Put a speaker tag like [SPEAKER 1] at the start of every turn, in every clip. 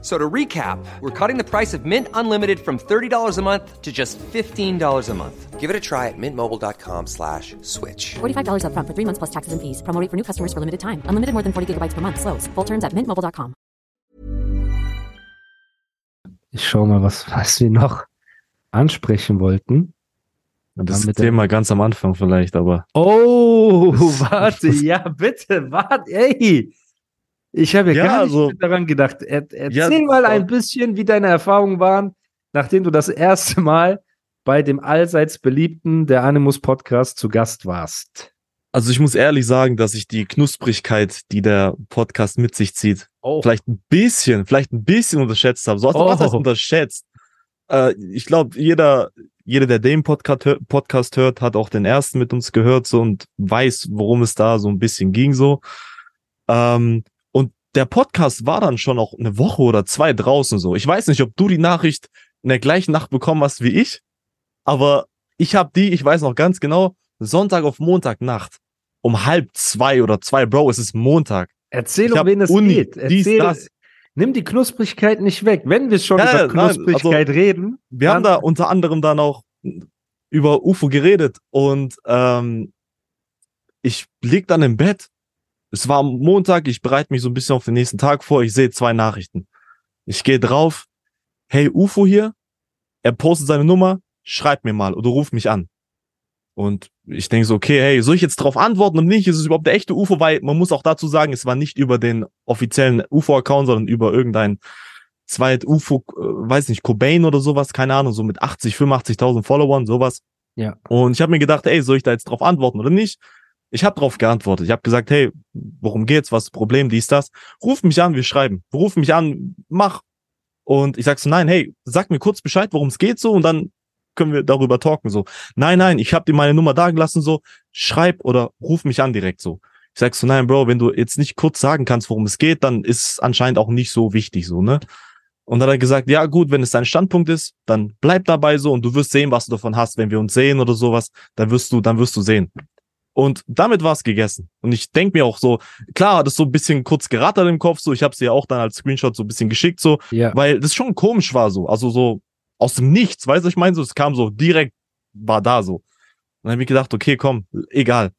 [SPEAKER 1] So to recap, we're cutting the price of Mint Unlimited from $30 a month to just $15 a month.
[SPEAKER 2] Give it a try at mintmobile.com slash switch.
[SPEAKER 3] $45 upfront for three months plus taxes and fees. Promo rate for new customers for limited time. Unlimited more than 40 gigabytes per month. Slows. Full terms at mintmobile.com.
[SPEAKER 4] Ich schau mal, was, was wir noch ansprechen wollten.
[SPEAKER 5] Das
[SPEAKER 4] Mit der-
[SPEAKER 5] Thema ganz am Anfang vielleicht, aber
[SPEAKER 4] Oh, warte, ja, bitte, warte, ey. Ich habe ja,
[SPEAKER 5] Ja,
[SPEAKER 4] gar nicht
[SPEAKER 5] also-
[SPEAKER 4] daran gedacht. Er, erzähl
[SPEAKER 5] Ja,
[SPEAKER 4] mal ein bisschen, wie deine Erfahrungen waren, nachdem du das erste Mal bei dem allseits beliebten Der Animus Podcast zu Gast warst.
[SPEAKER 5] also ich muss ehrlich sagen, dass ich die Knusprigkeit, die der Podcast mit sich zieht,
[SPEAKER 4] Oh,
[SPEAKER 5] vielleicht ein bisschen, vielleicht ein bisschen unterschätzt habe. So, also, was heißt
[SPEAKER 4] Oh.
[SPEAKER 5] unterschätzt? Äh, ich glaube, jeder, jeder, der den Podcast, hör- Podcast hört, hat auch den ersten mit uns gehört so und weiß, worum es da so ein bisschen ging so. Ähm, der Podcast war dann schon auch eine Woche oder zwei draußen so. Ich weiß nicht, ob du die Nachricht in der gleichen Nacht bekommen hast wie ich, aber ich habe die, ich weiß noch ganz genau, Sonntag auf Montagnacht um halb zwei oder zwei, Bro, es ist Montag.
[SPEAKER 4] erzähl, um wen es
[SPEAKER 5] Uni,
[SPEAKER 4] geht.
[SPEAKER 5] dies,
[SPEAKER 4] Erzähl,
[SPEAKER 5] das.
[SPEAKER 4] nimm die Knusprigkeit nicht weg. Wenn wir schon
[SPEAKER 5] Ja,
[SPEAKER 4] über Knusprigkeit reden,
[SPEAKER 5] Wir haben da unter anderem dann auch über UFO geredet und ähm, ich lieg dann im Bett. Es war Montag, ich bereite mich so ein bisschen auf den nächsten Tag vor. Ich sehe zwei Nachrichten. Ich gehe drauf. Hey, UFO hier. Er postet seine Nummer. Schreib mir mal oder ruf mich an. Und ich denke so, okay, hey, soll ich jetzt drauf antworten und nicht? Ist es überhaupt der echte UFO? Weil man muss auch dazu sagen, es war nicht über den offiziellen UFO-Account, sondern über irgendein zweit UFO, äh, weiß nicht, Cobain oder sowas, keine Ahnung, so mit 80, 85.000 Followern, sowas.
[SPEAKER 4] Ja.
[SPEAKER 5] Und ich habe mir gedacht, ey, soll ich da jetzt drauf antworten oder nicht? Ich habe drauf geantwortet. Ich habe gesagt, hey, worum geht's? Was ist das Problem? Dies, das. Ruf mich an, wir schreiben. Ruf mich an, mach. Und ich sag so, nein, hey, sag mir kurz Bescheid, worum es geht so und dann können wir darüber talken so. Nein, nein, ich habe dir meine Nummer da gelassen so. Schreib oder ruf mich an direkt so. Ich sag so, nein, Bro, wenn du jetzt nicht kurz sagen kannst, worum es geht, dann ist es anscheinend auch nicht so wichtig so, ne? Und dann hat er gesagt, ja gut, wenn es dein Standpunkt ist, dann bleib dabei so und du wirst sehen, was du davon hast. Wenn wir uns sehen oder sowas, dann wirst du, dann wirst du sehen. Und damit war es gegessen. Und ich denk mir auch so, klar, das so ein bisschen kurz gerattert im Kopf, so ich habe es ja auch dann als Screenshot so ein bisschen geschickt, so,
[SPEAKER 4] ja.
[SPEAKER 5] weil das schon komisch war so, also so aus dem Nichts, weißt du, ich meine so, es kam so direkt, war da so. Und dann habe ich gedacht, okay, komm, egal.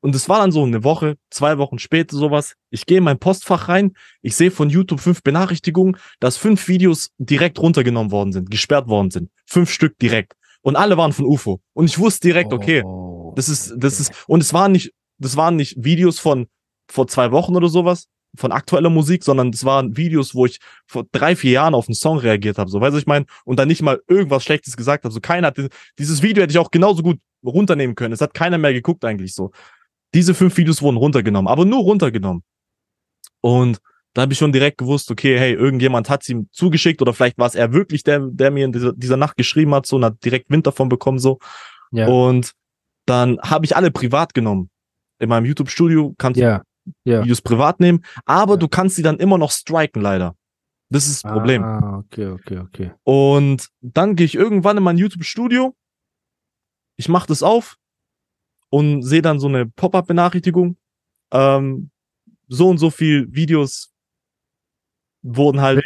[SPEAKER 5] Und es war dann so eine Woche, zwei Wochen später sowas. Ich gehe in mein Postfach rein, ich sehe von YouTube fünf Benachrichtigungen, dass fünf Videos direkt runtergenommen worden sind, gesperrt worden sind. Fünf Stück direkt. Und alle waren von UFO. Und ich wusste direkt, okay,
[SPEAKER 4] Oh,
[SPEAKER 5] das ist, das ist, und es waren nicht, das waren nicht Videos von vor zwei Wochen oder sowas, von aktueller Musik, sondern das waren Videos, wo ich vor drei, vier Jahren auf einen Song reagiert habe, so, weißt du, ich meine, und dann nicht mal irgendwas Schlechtes gesagt habe, so, keiner hat, dieses Video hätte ich auch genauso gut runternehmen können, es hat keiner mehr geguckt eigentlich, so. Diese fünf Videos wurden runtergenommen, aber nur runtergenommen. Und da habe ich schon direkt gewusst, okay, hey, irgendjemand hat es ihm zugeschickt oder vielleicht war es er wirklich, der, der mir in dieser, dieser Nacht geschrieben hat, so, und hat direkt Wind davon bekommen, so.
[SPEAKER 4] Ja.
[SPEAKER 5] Und dann habe ich alle privat genommen. In meinem YouTube-Studio kannst du
[SPEAKER 4] Ja.
[SPEAKER 5] Videos privat nehmen, aber
[SPEAKER 4] Ja.
[SPEAKER 5] du kannst sie dann immer noch striken, leider. Das ist das Problem.
[SPEAKER 4] Ah, okay, okay, okay.
[SPEAKER 5] Und dann gehe ich irgendwann in mein YouTube-Studio, ich mache das auf und sehe dann so eine Pop-up-Benachrichtigung. Ähm, so und so viel Videos wurden halt,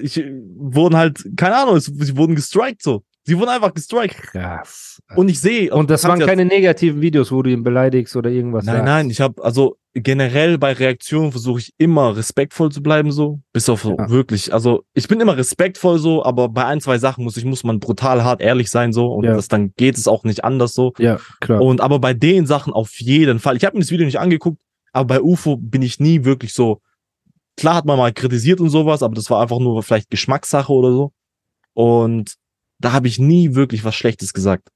[SPEAKER 5] ich, wurden halt, keine Ahnung, es, sie wurden gestrikt so. Sie wurden einfach gestrikt.
[SPEAKER 4] Krass.
[SPEAKER 5] Und ich sehe.
[SPEAKER 4] Und das waren keine negativen Videos, wo du ihn beleidigst oder irgendwas
[SPEAKER 5] Nein,
[SPEAKER 4] sagst.
[SPEAKER 5] nein, ich habe also generell bei Reaktionen versuche ich immer respektvoll zu bleiben so, bis auf
[SPEAKER 4] Ja.
[SPEAKER 5] wirklich, also ich bin immer respektvoll so, aber bei ein, zwei Sachen muss ich muss man brutal hart ehrlich sein so und
[SPEAKER 4] Ja.
[SPEAKER 5] das dann geht es auch nicht anders so.
[SPEAKER 4] Ja, klar.
[SPEAKER 5] Und aber bei den Sachen auf jeden Fall. Ich habe mir das Video nicht angeguckt, aber bei UFO bin ich nie wirklich so klar hat man mal kritisiert und sowas, aber das war einfach nur vielleicht Geschmackssache oder so. Und da habe ich nie wirklich was Schlechtes gesagt.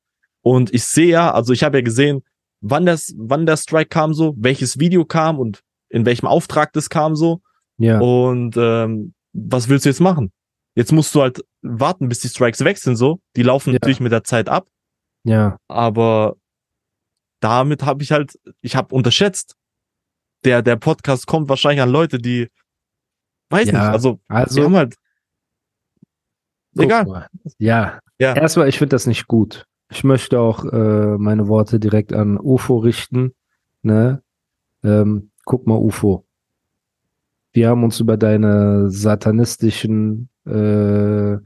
[SPEAKER 5] Und ich sehe ja, also ich habe ja gesehen, wann das, wann der Strike kam so, welches Video kam und in welchem Auftrag das kam so.
[SPEAKER 4] ja.
[SPEAKER 5] Und ähm, was willst du jetzt machen? Jetzt musst du halt warten, bis die Strikes sind so. Die laufen
[SPEAKER 4] Ja.
[SPEAKER 5] natürlich mit der Zeit ab,
[SPEAKER 4] ja.
[SPEAKER 5] aber damit habe ich halt, ich habe unterschätzt. Der, der Podcast kommt wahrscheinlich an Leute, die Weiß
[SPEAKER 4] Ja,
[SPEAKER 5] nicht, also,
[SPEAKER 4] Also,
[SPEAKER 5] wir haben halt,
[SPEAKER 4] guck
[SPEAKER 5] egal.
[SPEAKER 4] mal. Ja,
[SPEAKER 5] Ja.
[SPEAKER 4] erstmal, ich finde das nicht gut. Ich möchte auch äh, meine Worte direkt an UFO richten. Ne? Ähm, guck mal, UFO. Wir haben uns über deine satanistischen äh,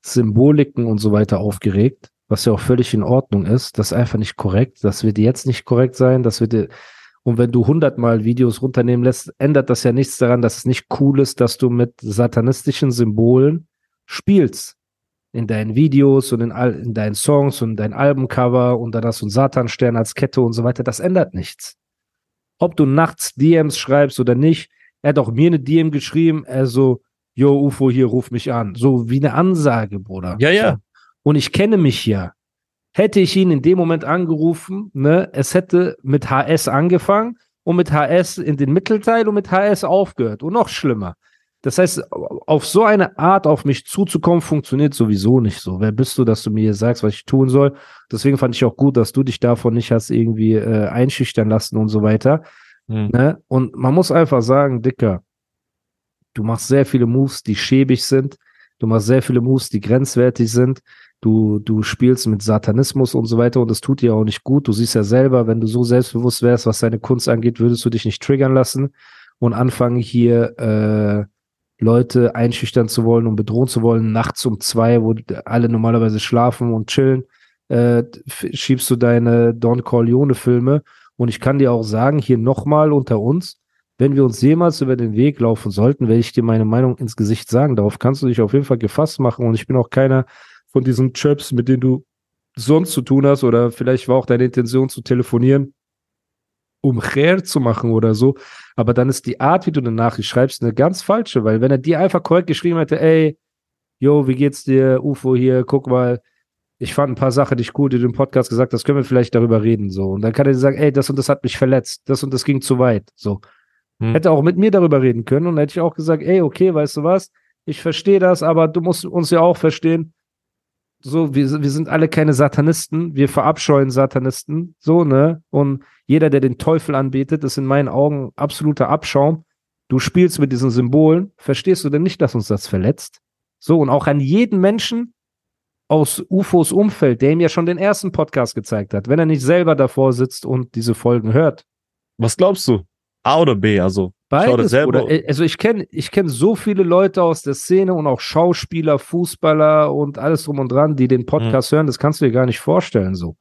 [SPEAKER 4] Symboliken und so weiter aufgeregt, was ja auch völlig in Ordnung ist. Das ist einfach nicht korrekt. Das wird jetzt nicht korrekt sein. Das wird dir- und wenn du hundertmal Videos runternehmen lässt, ändert das ja nichts daran, dass es nicht cool ist, dass du mit satanistischen Symbolen spielst. In deinen Videos und in, all, in deinen Songs und in dein Albumcover und dann hast du einen Satanstern als Kette und so weiter. Das ändert nichts. Ob du nachts DMs schreibst oder nicht. Er hat auch mir eine DM geschrieben, er so, yo, UFO, hier, ruf mich an. So wie eine Ansage, Bruder.
[SPEAKER 5] Ja, ja.
[SPEAKER 4] Und ich kenne mich ja. Hätte ich ihn in dem Moment angerufen, ne, es hätte mit HS angefangen und mit HS in den Mittelteil und mit HS aufgehört. Und noch schlimmer. Das heißt, auf so eine Art auf mich zuzukommen, funktioniert sowieso nicht so. Wer bist du, dass du mir sagst, was ich tun soll? Deswegen fand ich auch gut, dass du dich davon nicht hast irgendwie äh, einschüchtern lassen und so weiter.
[SPEAKER 5] Hm.
[SPEAKER 4] Ne? Und man muss einfach sagen, Dicker, du machst sehr viele Moves, die schäbig sind. Du machst sehr viele Moves, die grenzwertig sind. Du, du spielst mit Satanismus und so weiter und das tut dir auch nicht gut. Du siehst ja selber, wenn du so selbstbewusst wärst, was deine Kunst angeht, würdest du dich nicht triggern lassen und anfangen hier äh, Leute einschüchtern zu wollen und bedrohen zu wollen, nachts um zwei, wo alle normalerweise schlafen und chillen, äh, schiebst du deine Don Corleone-Filme. Und ich kann dir auch sagen, hier nochmal unter uns, wenn wir uns jemals über den Weg laufen sollten, werde ich dir meine Meinung ins Gesicht sagen. Darauf kannst du dich auf jeden Fall gefasst machen. Und ich bin auch keiner von diesen Chöps, mit denen du sonst zu tun hast. Oder vielleicht war auch deine Intention zu telefonieren, um Cher zu machen oder so. Aber dann ist die Art, wie du eine Nachricht schreibst, eine ganz falsche. Weil wenn er dir einfach korrekt geschrieben hätte, ey, yo, wie geht's dir, UFO hier, guck mal, ich fand ein paar Sachen nicht gut, die du im Podcast gesagt hast, können wir vielleicht darüber reden, so. Und dann kann er dir sagen, ey, das und das hat mich verletzt, das und das ging zu weit, so.
[SPEAKER 5] Hm.
[SPEAKER 4] Hätte auch mit mir darüber reden können und dann hätte ich auch gesagt, ey, okay, weißt du was, ich verstehe das, aber du musst uns ja auch verstehen, so, wir, wir sind alle keine Satanisten, wir verabscheuen Satanisten, so, ne? Und jeder, der den Teufel anbetet, ist in meinen Augen absoluter Abschaum. Du spielst mit diesen Symbolen, verstehst du denn nicht, dass uns das verletzt? So, und auch an jeden Menschen aus UFOs Umfeld, der ihm ja schon den ersten Podcast gezeigt hat, wenn er nicht selber davor sitzt und diese Folgen hört.
[SPEAKER 5] Was glaubst du? A oder B? Also,
[SPEAKER 4] Beides,
[SPEAKER 5] selber.
[SPEAKER 4] Bruder. Also ich kenne ich kenn so viele Leute aus der Szene und auch Schauspieler, Fußballer und alles drum und dran, die den Podcast hören, das kannst du dir gar nicht vorstellen so.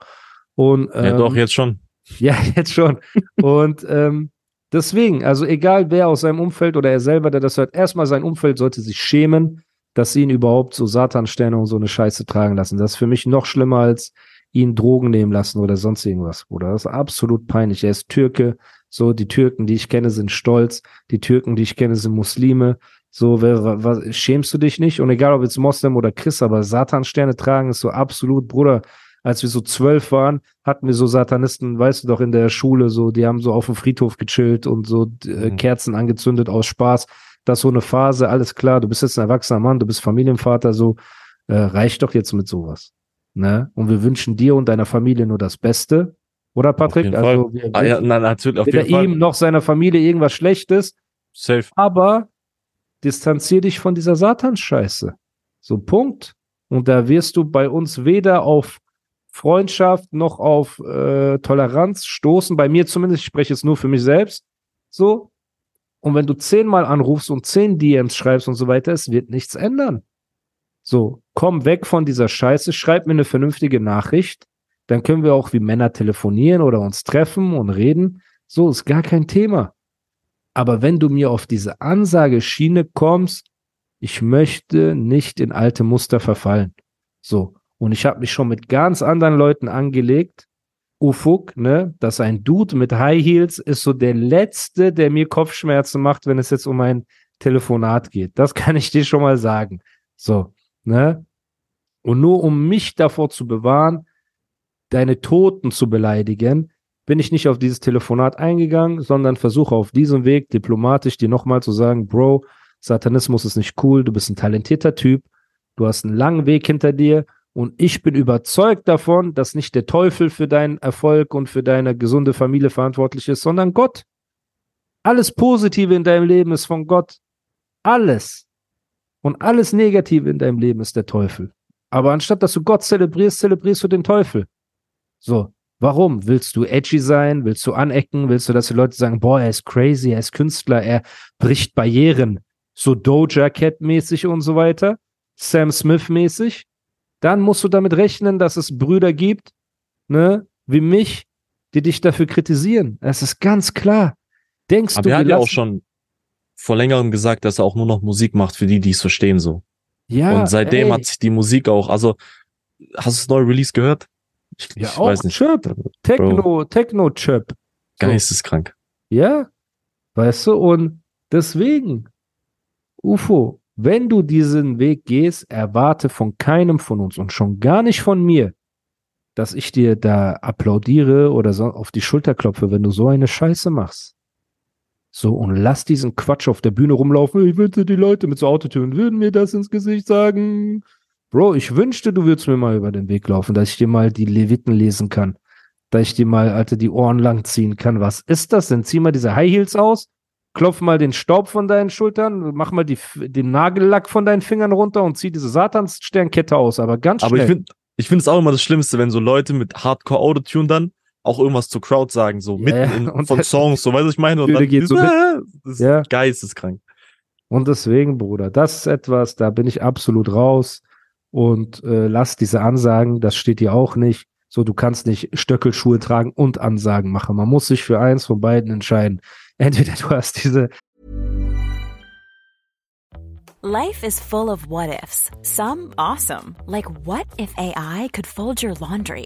[SPEAKER 4] Und,
[SPEAKER 5] ja,
[SPEAKER 4] ähm,
[SPEAKER 5] doch, jetzt schon.
[SPEAKER 4] Ja, jetzt schon. Und ähm, deswegen, also egal wer aus seinem Umfeld oder er selber, der das hört, erstmal sein Umfeld sollte sich schämen, dass sie ihn überhaupt so Satansterne und so eine Scheiße tragen lassen. Das ist für mich noch schlimmer als ihn Drogen nehmen lassen oder sonst irgendwas, Bruder. Das ist absolut peinlich. Er ist Türke. So, die Türken, die ich kenne, sind stolz. Die Türken, die ich kenne, sind Muslime. So, wer, wa, was, schämst du dich nicht? Und egal, ob jetzt Moslem oder Christ, aber Satansterne tragen ist so absolut, Bruder. Als wir so zwölf waren, hatten wir so Satanisten, weißt du doch, in der Schule, so, die haben so auf dem Friedhof gechillt und so äh,
[SPEAKER 5] Mhm.
[SPEAKER 4] Kerzen angezündet aus Spaß. Das ist so eine Phase, alles klar, du bist jetzt ein erwachsener Mann, du bist Familienvater, so, äh, reicht doch jetzt mit sowas. Ne? Und wir wünschen dir und deiner Familie nur das Beste. Oder Patrick? Also, wir
[SPEAKER 5] Ah, ja, nein, natürlich, auf
[SPEAKER 4] weder
[SPEAKER 5] jeden Fall.
[SPEAKER 4] ihm noch seiner Familie irgendwas Schlechtes,
[SPEAKER 5] Safe.
[SPEAKER 4] aber distanzier dich von dieser Satansscheiße. So, Punkt. Und da wirst du bei uns weder auf Freundschaft noch auf äh, Toleranz stoßen. Bei mir zumindest, ich spreche jetzt nur für mich selbst. So. Und wenn du zehnmal anrufst und zehn DMs schreibst und so weiter, es wird nichts ändern. So, komm weg von dieser Scheiße, schreib mir eine vernünftige Nachricht. Dann können wir auch wie Männer telefonieren oder uns treffen und reden. So, ist gar kein Thema. Aber wenn du mir auf diese Ansageschiene kommst, ich möchte nicht in alte Muster verfallen. So. Und ich habe mich schon mit ganz anderen Leuten angelegt. Ufuk, ne, dass ein Dude mit High Heels ist so der letzte, der mir Kopfschmerzen macht, wenn es jetzt um ein Telefonat geht. Das kann ich dir schon mal sagen. So, ne? Und nur um mich davor zu bewahren, deine Toten zu beleidigen, bin ich nicht auf dieses Telefonat eingegangen, sondern versuche auf diesem Weg diplomatisch dir nochmal zu sagen, Bro, Satanismus ist nicht cool, du bist ein talentierter Typ, du hast einen langen Weg hinter dir und ich bin überzeugt davon, dass nicht der Teufel für deinen Erfolg und für deine gesunde Familie verantwortlich ist, sondern Gott. Alles Positive in deinem Leben ist von Gott. alles und alles Negative in deinem Leben ist der Teufel. Aber anstatt dass du Gott zelebrierst, zelebrierst du den Teufel. So, warum? Willst du edgy sein? Willst du anecken? Willst du, dass die Leute sagen, boah, er ist crazy, er ist Künstler, er bricht Barrieren, so Doja Cat mäßig und so weiter, Sam Smith mäßig? Dann musst du damit rechnen, dass es Brüder gibt, ne, wie mich, die dich dafür kritisieren. Es ist ganz klar. Denkst
[SPEAKER 5] Aber
[SPEAKER 4] du, wir
[SPEAKER 5] ja auch schon vor längerem gesagt, dass er auch nur noch Musik macht für die, die es verstehen so.
[SPEAKER 4] ja,
[SPEAKER 5] und seitdem
[SPEAKER 4] ey.
[SPEAKER 5] hat sich die Musik auch, also hast du das neue Release gehört? Ich,
[SPEAKER 4] Ja,
[SPEAKER 5] ich
[SPEAKER 4] auch
[SPEAKER 5] weiß nicht.
[SPEAKER 4] Chirp. Techno, Techno-Chirp. So.
[SPEAKER 5] Geisteskrank.
[SPEAKER 4] Ja, weißt du, und deswegen, UFO, wenn du diesen Weg gehst, erwarte von keinem von uns und schon gar nicht von mir, dass ich dir da applaudiere oder so auf die Schulter klopfe, wenn du so eine Scheiße machst. So, und lass diesen Quatsch auf der Bühne rumlaufen. Ich wünschte, die Leute mit so Autotüren würden mir das ins Gesicht sagen. Bro, ich wünschte, du würdest mir mal über den Weg laufen, dass ich dir mal die Leviten lesen kann. Dass ich dir mal, Alter, die Ohren lang ziehen kann. Was ist das denn? Zieh mal diese High Heels aus, klopf mal den Staub von deinen Schultern, mach mal die, den Nagellack von deinen Fingern runter und zieh diese Satanssternkette aus. Aber ganz
[SPEAKER 5] Aber
[SPEAKER 4] schnell.
[SPEAKER 5] ich finde ich finde es auch immer das Schlimmste, wenn so Leute mit Hardcore Autotune dann auch irgendwas zur Crowd sagen, so
[SPEAKER 4] Ja,
[SPEAKER 5] mitten
[SPEAKER 4] ja.
[SPEAKER 5] in,
[SPEAKER 4] Und
[SPEAKER 5] von
[SPEAKER 4] das-
[SPEAKER 5] Songs, so weißt du, was ich meine? Und dann
[SPEAKER 4] geht so
[SPEAKER 5] das ist
[SPEAKER 4] Ja.
[SPEAKER 5] geisteskrank.
[SPEAKER 4] Und deswegen, Bruder, das ist etwas, da bin ich absolut raus. Und äh, lass diese Ansagen, das steht dir auch nicht. So, du kannst nicht Stöckelschuhe tragen und Ansagen machen. Man muss sich für eins von beiden entscheiden. Entweder du hast diese
[SPEAKER 6] Life is full of what ifs. Some awesome, like what if AI could fold your laundry?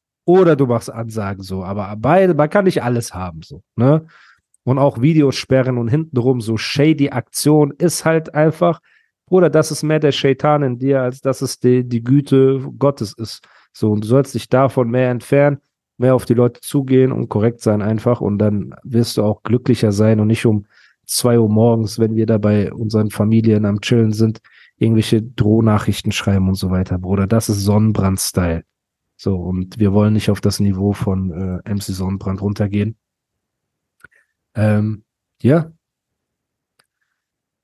[SPEAKER 4] oder du machst Ansagen so. Aber beide, man kann nicht alles haben so, ne? Und auch Videos sperren und hintenrum so shady Aktion ist halt einfach, Bruder, das ist mehr der Shaitan in dir, als dass es die, die Güte Gottes ist. So, und du sollst dich davon mehr entfernen, mehr auf die Leute zugehen und korrekt sein einfach und dann wirst du auch glücklicher sein und nicht um zwei Uhr morgens, wenn wir da bei unseren Familien am Chillen sind, irgendwelche Drohnachrichten schreiben und so weiter, Bruder. Das ist Sonnenbrand-Style. So, und wir wollen nicht auf das Niveau von äh, MC Sonnenbrand runtergehen. Ähm, ja,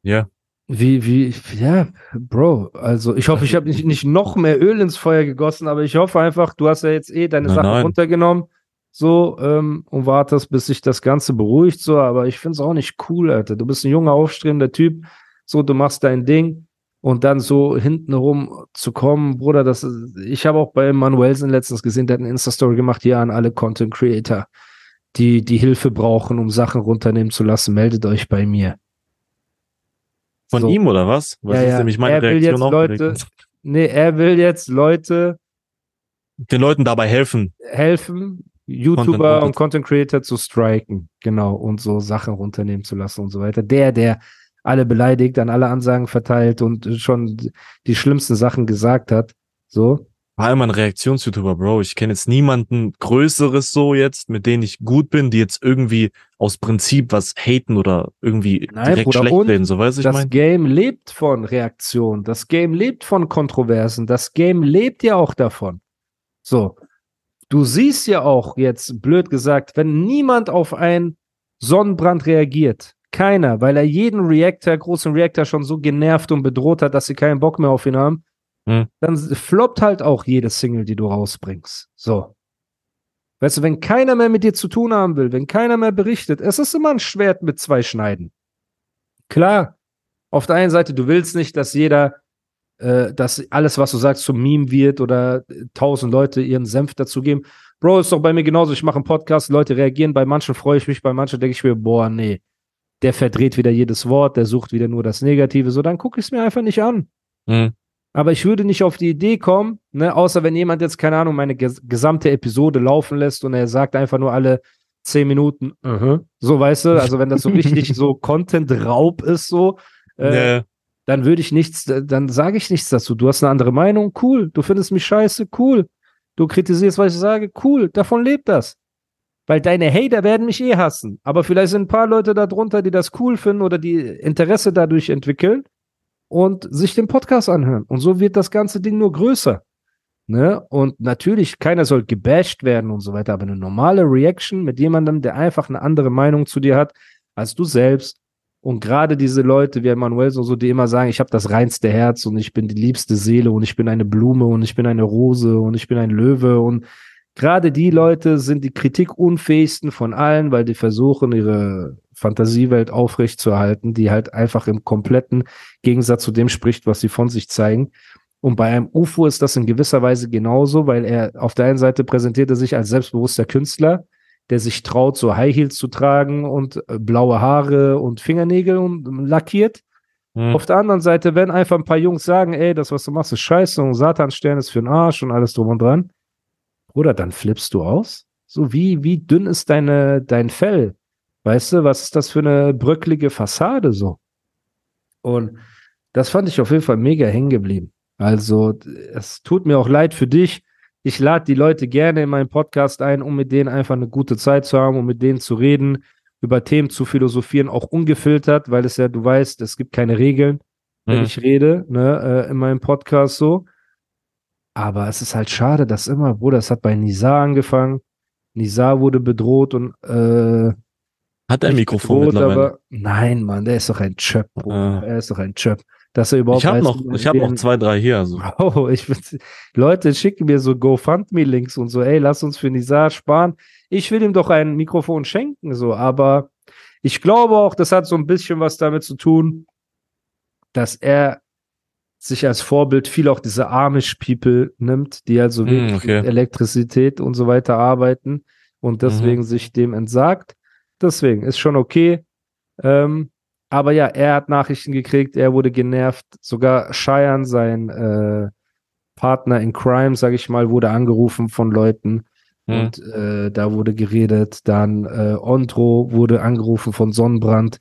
[SPEAKER 5] Ja.
[SPEAKER 4] wie, wie, ja, Bro, also ich hoffe, ich habe nicht, nicht noch mehr Öl ins Feuer gegossen, aber ich hoffe einfach, du hast ja jetzt eh deine
[SPEAKER 5] Nein,
[SPEAKER 4] Sachen
[SPEAKER 5] nein.
[SPEAKER 4] runtergenommen, so, ähm, und wartest, bis sich das Ganze beruhigt, so, aber ich find's auch nicht cool, Alter. Du bist ein junger, aufstrebender Typ, so, du machst dein Ding und dann so hintenrum zu kommen, Bruder, das ist, ich habe auch bei Manuelsen letztens gesehen, der hat eine Insta-Story gemacht, hier an alle Content Creator, die, die Hilfe brauchen, um Sachen runternehmen zu lassen, meldet euch bei mir.
[SPEAKER 5] Von
[SPEAKER 4] So.
[SPEAKER 5] ihm oder was? Was
[SPEAKER 4] Ja,
[SPEAKER 5] ist
[SPEAKER 4] ja.
[SPEAKER 5] nämlich meine
[SPEAKER 4] Er will
[SPEAKER 5] Reaktion
[SPEAKER 4] jetzt
[SPEAKER 5] auch
[SPEAKER 4] Leute-? Nee, er will jetzt Leute
[SPEAKER 5] Den Leuten dabei helfen.
[SPEAKER 4] helfen, YouTuber
[SPEAKER 5] Content
[SPEAKER 4] und Content Creator zu striken, genau, und so Sachen runternehmen zu lassen und so weiter. Der, der alle beleidigt, an alle Ansagen verteilt und schon die schlimmsten Sachen gesagt hat, so.
[SPEAKER 5] War immer ein Reaktions-YouTuber, Bro. Ich kenne jetzt niemanden Größeres so jetzt, mit denen ich gut bin, die jetzt irgendwie aus Prinzip was haten oder irgendwie
[SPEAKER 4] Nein,
[SPEAKER 5] direkt
[SPEAKER 4] Bruder,
[SPEAKER 5] schlecht reden. So weiß ich
[SPEAKER 4] das
[SPEAKER 5] mein.
[SPEAKER 4] Game lebt von Reaktionen, das Game lebt von Kontroversen, das Game lebt ja auch davon. So. Du siehst ja auch jetzt, blöd gesagt, wenn niemand auf einen Sonnenbrand reagiert, keiner, weil er jeden Reactor, großen Reactor schon so genervt und bedroht hat, dass sie keinen Bock mehr auf ihn haben,
[SPEAKER 5] Hm.
[SPEAKER 4] dann floppt halt auch jede Single, die du rausbringst. So. Weißt du, wenn keiner mehr mit dir zu tun haben will, wenn keiner mehr berichtet, es ist immer ein Schwert mit zwei Schneiden. Klar, auf der einen Seite, du willst nicht, dass jeder äh, dass alles, was du sagst, zum Meme wird oder tausend Leute ihren Senf dazugeben. Bro, ist doch bei mir genauso. Ich mache einen Podcast, Leute reagieren. Bei manchen freue ich mich, bei manchen denke ich mir, boah, nee, der verdreht wieder jedes Wort, der sucht wieder nur das Negative. So, dann gucke ich es mir einfach nicht an.
[SPEAKER 5] Mhm.
[SPEAKER 4] Aber ich würde nicht auf die Idee kommen, ne, außer wenn jemand jetzt, keine Ahnung, meine ges gesamte Episode laufen lässt und er sagt einfach nur alle zehn Minuten, uh so weißt du, also wenn das so richtig so Content-Raub ist, so, äh,
[SPEAKER 5] Ja.
[SPEAKER 4] dann würde ich nichts, dann sage ich nichts dazu. Du hast eine andere Meinung, cool. Du findest mich scheiße, cool. Du kritisierst, was ich sage, cool. Davon lebt das. Weil deine Hater werden mich eh hassen. Aber vielleicht sind ein paar Leute da drunter, die das cool finden oder die Interesse dadurch entwickeln und sich den Podcast anhören. Und so wird das ganze Ding nur größer. Ne? Und natürlich, keiner soll gebasht werden und so weiter, aber eine normale Reaction mit jemandem, der einfach eine andere Meinung zu dir hat, als du selbst. Und gerade diese Leute wie Emanuel und so, die immer sagen, ich habe das reinste Herz und ich bin die liebste Seele und ich bin eine Blume und ich bin eine Rose und ich bin ein Löwe und gerade die Leute sind die kritikunfähigsten von allen, weil die versuchen, ihre Fantasiewelt aufrechtzuerhalten, die halt einfach im kompletten Gegensatz zu dem spricht, was sie von sich zeigen. Und bei einem UFO ist das in gewisser Weise genauso, weil er auf der einen Seite präsentiert er sich als selbstbewusster Künstler, der sich traut, so High Heels zu tragen und äh, blaue Haare und Fingernägel und ähm, lackiert.
[SPEAKER 5] Mhm.
[SPEAKER 4] Auf der anderen Seite, wenn einfach ein paar Jungs sagen, ey, das, was du machst, ist scheiße und Satanstern ist für den Arsch und alles drum und dran, Bruder, dann flippst du aus. So wie, wie dünn ist deine, dein Fell? Weißt du, was ist das für eine bröcklige Fassade so? Und das fand ich auf jeden Fall mega hängen geblieben. Also, es tut mir auch leid für dich. Ich lade die Leute gerne in meinen Podcast ein, um mit denen einfach eine gute Zeit zu haben, um mit denen zu reden, über Themen zu philosophieren, auch ungefiltert, weil es ja, du weißt, es gibt keine Regeln, wenn
[SPEAKER 5] Mhm.
[SPEAKER 4] ich rede, ne, äh, in meinem Podcast so. Aber es ist halt schade, dass immer, Bruder, es hat bei Nizar angefangen. Nizar wurde bedroht und äh,
[SPEAKER 5] Hat er ein Mikrofon
[SPEAKER 4] bedroht, aber nein, Mann, der ist doch ein Chöp, Bruder.
[SPEAKER 5] Ah.
[SPEAKER 4] Er ist doch ein Chöp. Dass er überhaupt
[SPEAKER 5] Ich habe noch, ich habe noch zwei, drei hier. Also.
[SPEAKER 4] Oh, ich bin, Leute schicken mir so GoFundMe-Links und so, ey, lass uns für Nizar sparen. Ich will ihm doch ein Mikrofon schenken, so, aber ich glaube auch, das hat so ein bisschen was damit zu tun, dass er sich als Vorbild viel auch diese Amish-People nimmt, die also wirklich
[SPEAKER 5] okay.
[SPEAKER 4] mit Elektrizität und so weiter arbeiten und deswegen sich dem entsagt. Deswegen ist schon okay. Ähm, aber ja, er hat Nachrichten gekriegt, er wurde genervt. Sogar Cheyenne, sein äh, Partner in Crime, sage ich mal, wurde angerufen von Leuten
[SPEAKER 5] Hm.
[SPEAKER 4] und äh, da wurde geredet. Dann äh, Ondro wurde angerufen von Sonnenbrand,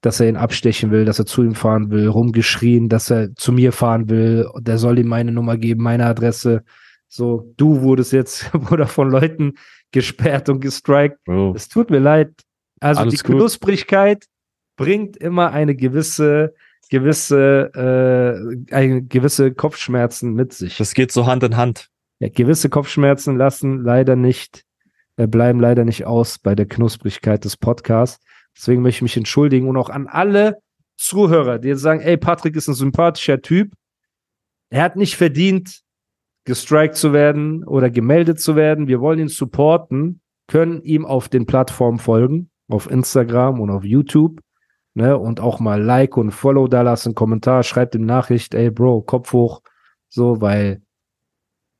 [SPEAKER 4] dass er ihn abstechen will, dass er zu ihm fahren will, rumgeschrien, dass er zu mir fahren will. Der soll ihm meine Nummer geben, meine Adresse. So, du wurdest jetzt wurde von Leuten gesperrt und gestrikt.
[SPEAKER 5] Bro.
[SPEAKER 4] Es tut mir leid. Also
[SPEAKER 5] Alles
[SPEAKER 4] die
[SPEAKER 5] gut.
[SPEAKER 4] Knusprigkeit bringt immer eine gewisse, gewisse, äh, eine gewisse Kopfschmerzen mit sich.
[SPEAKER 5] Das geht so Hand in Hand.
[SPEAKER 4] Ja, gewisse Kopfschmerzen lassen leider nicht, äh, bleiben leider nicht aus bei der Knusprigkeit des Podcasts. Deswegen möchte ich mich entschuldigen und auch an alle Zuhörer, die jetzt sagen, ey, Patrick ist ein sympathischer Typ. Er hat nicht verdient, gestrikt zu werden oder gemeldet zu werden. Wir wollen ihn supporten, können ihm auf den Plattformen folgen, auf Instagram und auf YouTube. Ne, und auch mal Like und Follow da lassen, Kommentar, schreibt ihm Nachricht, ey Bro, Kopf hoch, so, weil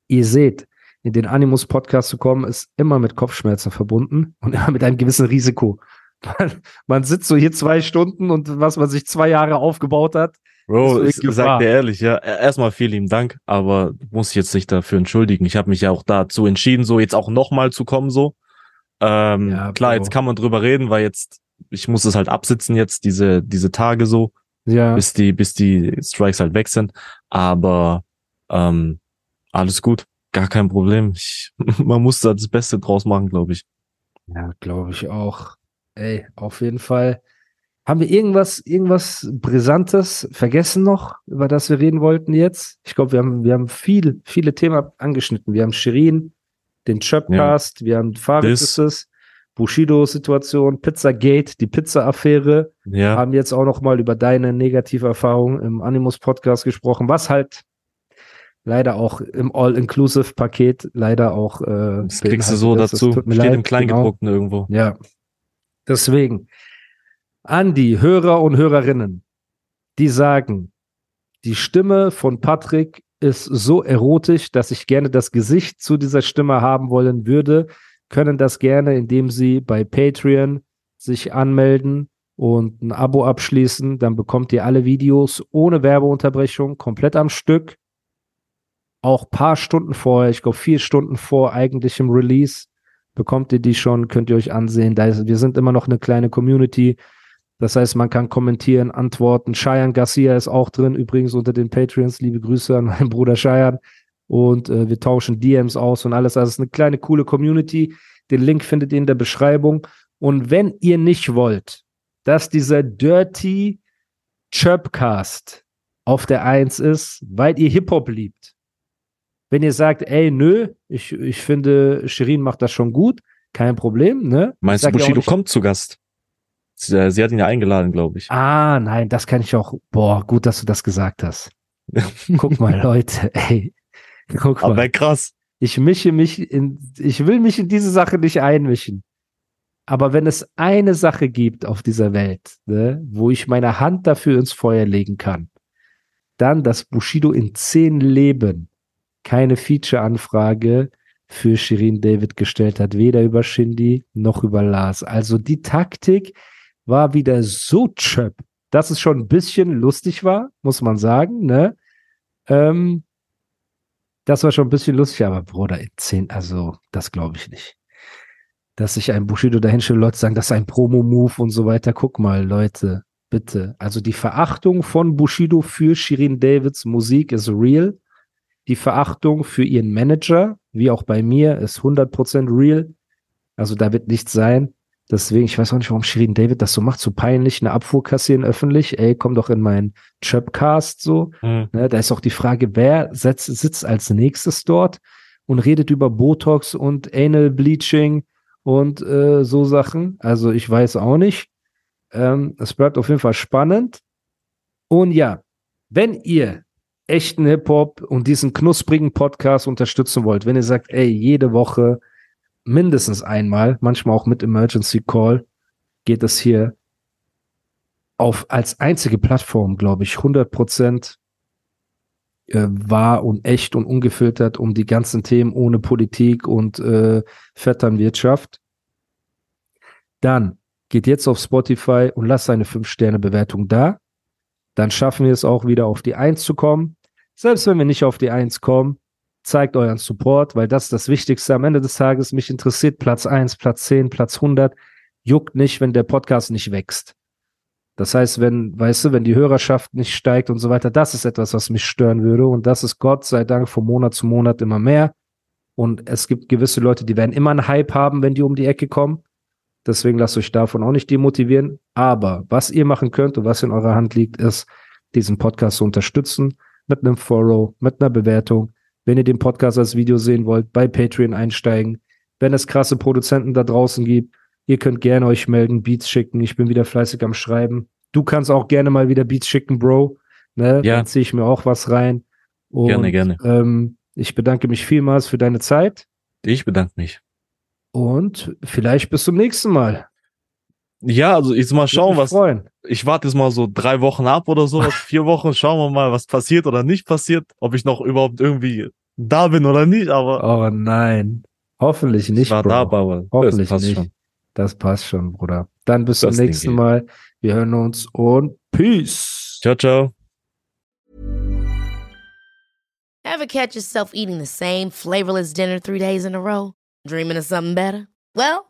[SPEAKER 4] ihr seht, in den Animus Podcast zu kommen, ist immer mit Kopfschmerzen verbunden und immer mit einem gewissen Risiko. Man, man sitzt so hier zwei Stunden und was man sich zwei Jahre aufgebaut hat.
[SPEAKER 5] Bro, ich sag dir ehrlich, ja, erstmal vielen lieben Dank, aber muss ich jetzt nicht dafür entschuldigen. Ich habe mich ja auch dazu entschieden, so jetzt auch nochmal zu kommen, so. Ähm,
[SPEAKER 4] Ja,
[SPEAKER 5] klar, jetzt kann man drüber reden, weil jetzt, ich muss es halt absitzen jetzt, diese, diese Tage so,
[SPEAKER 4] Ja,
[SPEAKER 5] bis die, bis die Strikes halt weg sind. Aber ähm, alles gut, gar kein Problem. Ich, man muss da das Beste draus machen, glaube ich.
[SPEAKER 4] ja glaube ich auch. Ey, auf jeden Fall. Haben wir irgendwas, irgendwas Brisantes vergessen noch, über das wir reden wollten jetzt? Ich glaube, wir haben, wir haben viel, viele Themen angeschnitten. Wir haben Shirin, den Chöpcast, wir haben es, Bushido-Situation, Pizzagate, die Pizza-Affäre.
[SPEAKER 5] Ja,
[SPEAKER 4] haben jetzt auch noch mal über deine negative Erfahrung im Animus-Podcast gesprochen, was halt leider auch im All-Inclusive-Paket leider auch äh,
[SPEAKER 5] das kriegst du so dazu. Steht
[SPEAKER 4] leid,
[SPEAKER 5] im Kleingedruckten irgendwo.
[SPEAKER 4] Genau. Ja. Deswegen, an die Hörer und Hörerinnen, die sagen, die Stimme von Patrick ist so erotisch, dass ich gerne das Gesicht zu dieser Stimme haben wollen würde. Können das gerne, indem Sie bei Patreon sich anmelden und ein Abo abschließen. Dann bekommt ihr alle Videos ohne Werbeunterbrechung, komplett am Stück. Auch paar Stunden vorher, ich glaube vier Stunden vor eigentlichem Release, bekommt ihr die schon, könnt ihr euch ansehen. Da ist, wir sind immer noch eine kleine Community. Das heißt, man kann kommentieren, antworten. Cheyenne Garcia ist auch drin, übrigens unter den Patreons. Liebe Grüße an meinen Bruder Cheyenne. Und äh, wir tauschen DMs aus und alles. Also es ist eine kleine, coole Community. Den Link findet ihr in der Beschreibung. Und wenn ihr nicht wollt, dass dieser Dirty Chirpcast auf der Eins ist, weil ihr Hip-Hop liebt. Wenn ihr sagt, ey, nö, ich, ich finde, Shirin macht das schon gut, kein Problem, ne?
[SPEAKER 5] Meinst du, Bushido kommt zu Gast? Sie, äh, sie hat ihn ja eingeladen, glaube ich.
[SPEAKER 4] Ah, nein, das kann ich auch. Boah, gut, dass du das gesagt hast. Guck mal, Leute, ey. Guck
[SPEAKER 5] Aber
[SPEAKER 4] mal.
[SPEAKER 5] krass.
[SPEAKER 4] Ich mische mich in, ich will mich in diese Sache nicht einmischen. Aber wenn es eine Sache gibt auf dieser Welt, ne, wo ich meine Hand dafür ins Feuer legen kann, dann, dass Bushido in zehn Leben keine Feature-Anfrage für Shirin David gestellt hat, weder über Shindy noch über Lars. Also die Taktik war wieder so chöp, dass es schon ein bisschen lustig war, muss man sagen, ne? Ähm, das war schon ein bisschen lustig, aber Bruder, in zehn, also das glaube ich nicht. Dass sich ein Bushido dahinstellt, Leute sagen, das ist ein Promo-Move und so weiter. Guck mal, Leute, bitte. Also die Verachtung von Bushido für Shirin Davids Musik ist real. Die Verachtung für ihren Manager, wie auch bei mir, ist 100% real. Also da wird nichts sein. Deswegen, ich weiß auch nicht, warum Shirin David das so macht, so peinlich, eine Abfuhr kassieren öffentlich. Ey, komm doch in meinen Chöpcast so.
[SPEAKER 5] Hm.
[SPEAKER 4] Ne, da ist auch die Frage, wer setzt, sitzt als nächstes dort und redet über Botox und Anal Bleaching und äh, so Sachen. Also ich weiß auch nicht. Ähm, es bleibt auf jeden Fall spannend. Und ja, wenn ihr echten Hip-Hop und diesen knusprigen Podcast unterstützen wollt, wenn ihr sagt, ey, jede Woche mindestens einmal, manchmal auch mit Emergency Call, geht es hier auf als einzige Plattform, glaube ich, 100 Prozent äh, wahr und echt und ungefiltert um die ganzen Themen ohne Politik und äh, Vetternwirtschaft. Dann geht jetzt auf Spotify und lasst eine 5-Sterne-Bewertung da. Dann schaffen wir es auch wieder auf die 1 zu kommen. Selbst wenn wir nicht auf die 1 kommen, zeigt euren Support, weil das ist das Wichtigste am Ende des Tages. Mich interessiert Platz 1, Platz 10, Platz 100. Juckt nicht, wenn der Podcast nicht wächst. Das heißt, wenn, weißt du, wenn die Hörerschaft nicht steigt und so weiter, das ist etwas, was mich stören würde. Und das ist Gott sei Dank von Monat zu Monat immer mehr. Und es gibt gewisse Leute, die werden immer einen Hype haben, wenn die um die Ecke kommen. Deswegen lasst euch davon auch nicht demotivieren. Aber was ihr machen könnt und was in eurer Hand liegt, ist, diesen Podcast zu unterstützen mit einem Follow, mit einer Bewertung. Wenn ihr den Podcast als Video sehen wollt, bei Patreon einsteigen. Wenn es krasse Produzenten da draußen gibt, ihr könnt gerne euch melden, Beats schicken. Ich bin wieder fleißig am Schreiben. Du kannst auch gerne mal wieder Beats schicken, Bro. Ne?
[SPEAKER 5] Ja.
[SPEAKER 4] Dann ziehe ich mir auch was rein. Und,
[SPEAKER 5] Gerne, gerne.
[SPEAKER 4] Ähm, ich bedanke mich vielmals für deine Zeit
[SPEAKER 5] Ich bedanke mich.
[SPEAKER 4] und vielleicht bis zum nächsten Mal.
[SPEAKER 5] Ja, also jetzt mal schauen, was.
[SPEAKER 4] Freuen.
[SPEAKER 5] Ich warte jetzt mal so drei Wochen ab oder sowas, vier Wochen. Schauen wir mal, was passiert oder nicht passiert. Ob ich noch überhaupt irgendwie da bin oder nicht, aber
[SPEAKER 4] Oh nein. Hoffentlich
[SPEAKER 5] ich
[SPEAKER 4] nicht.
[SPEAKER 5] war
[SPEAKER 4] Bro.
[SPEAKER 5] da, aber
[SPEAKER 4] Hoffentlich
[SPEAKER 5] das passt
[SPEAKER 4] nicht.
[SPEAKER 5] schon.
[SPEAKER 4] Das passt schon, Bruder. Dann bis
[SPEAKER 5] Das
[SPEAKER 4] zum nächsten
[SPEAKER 5] ich.
[SPEAKER 4] Mal. Wir hören uns und Peace.
[SPEAKER 5] Ciao, ciao.
[SPEAKER 7] Ever catch yourself eating the same flavorless dinner three days in a row? Dreaming of something better? Well,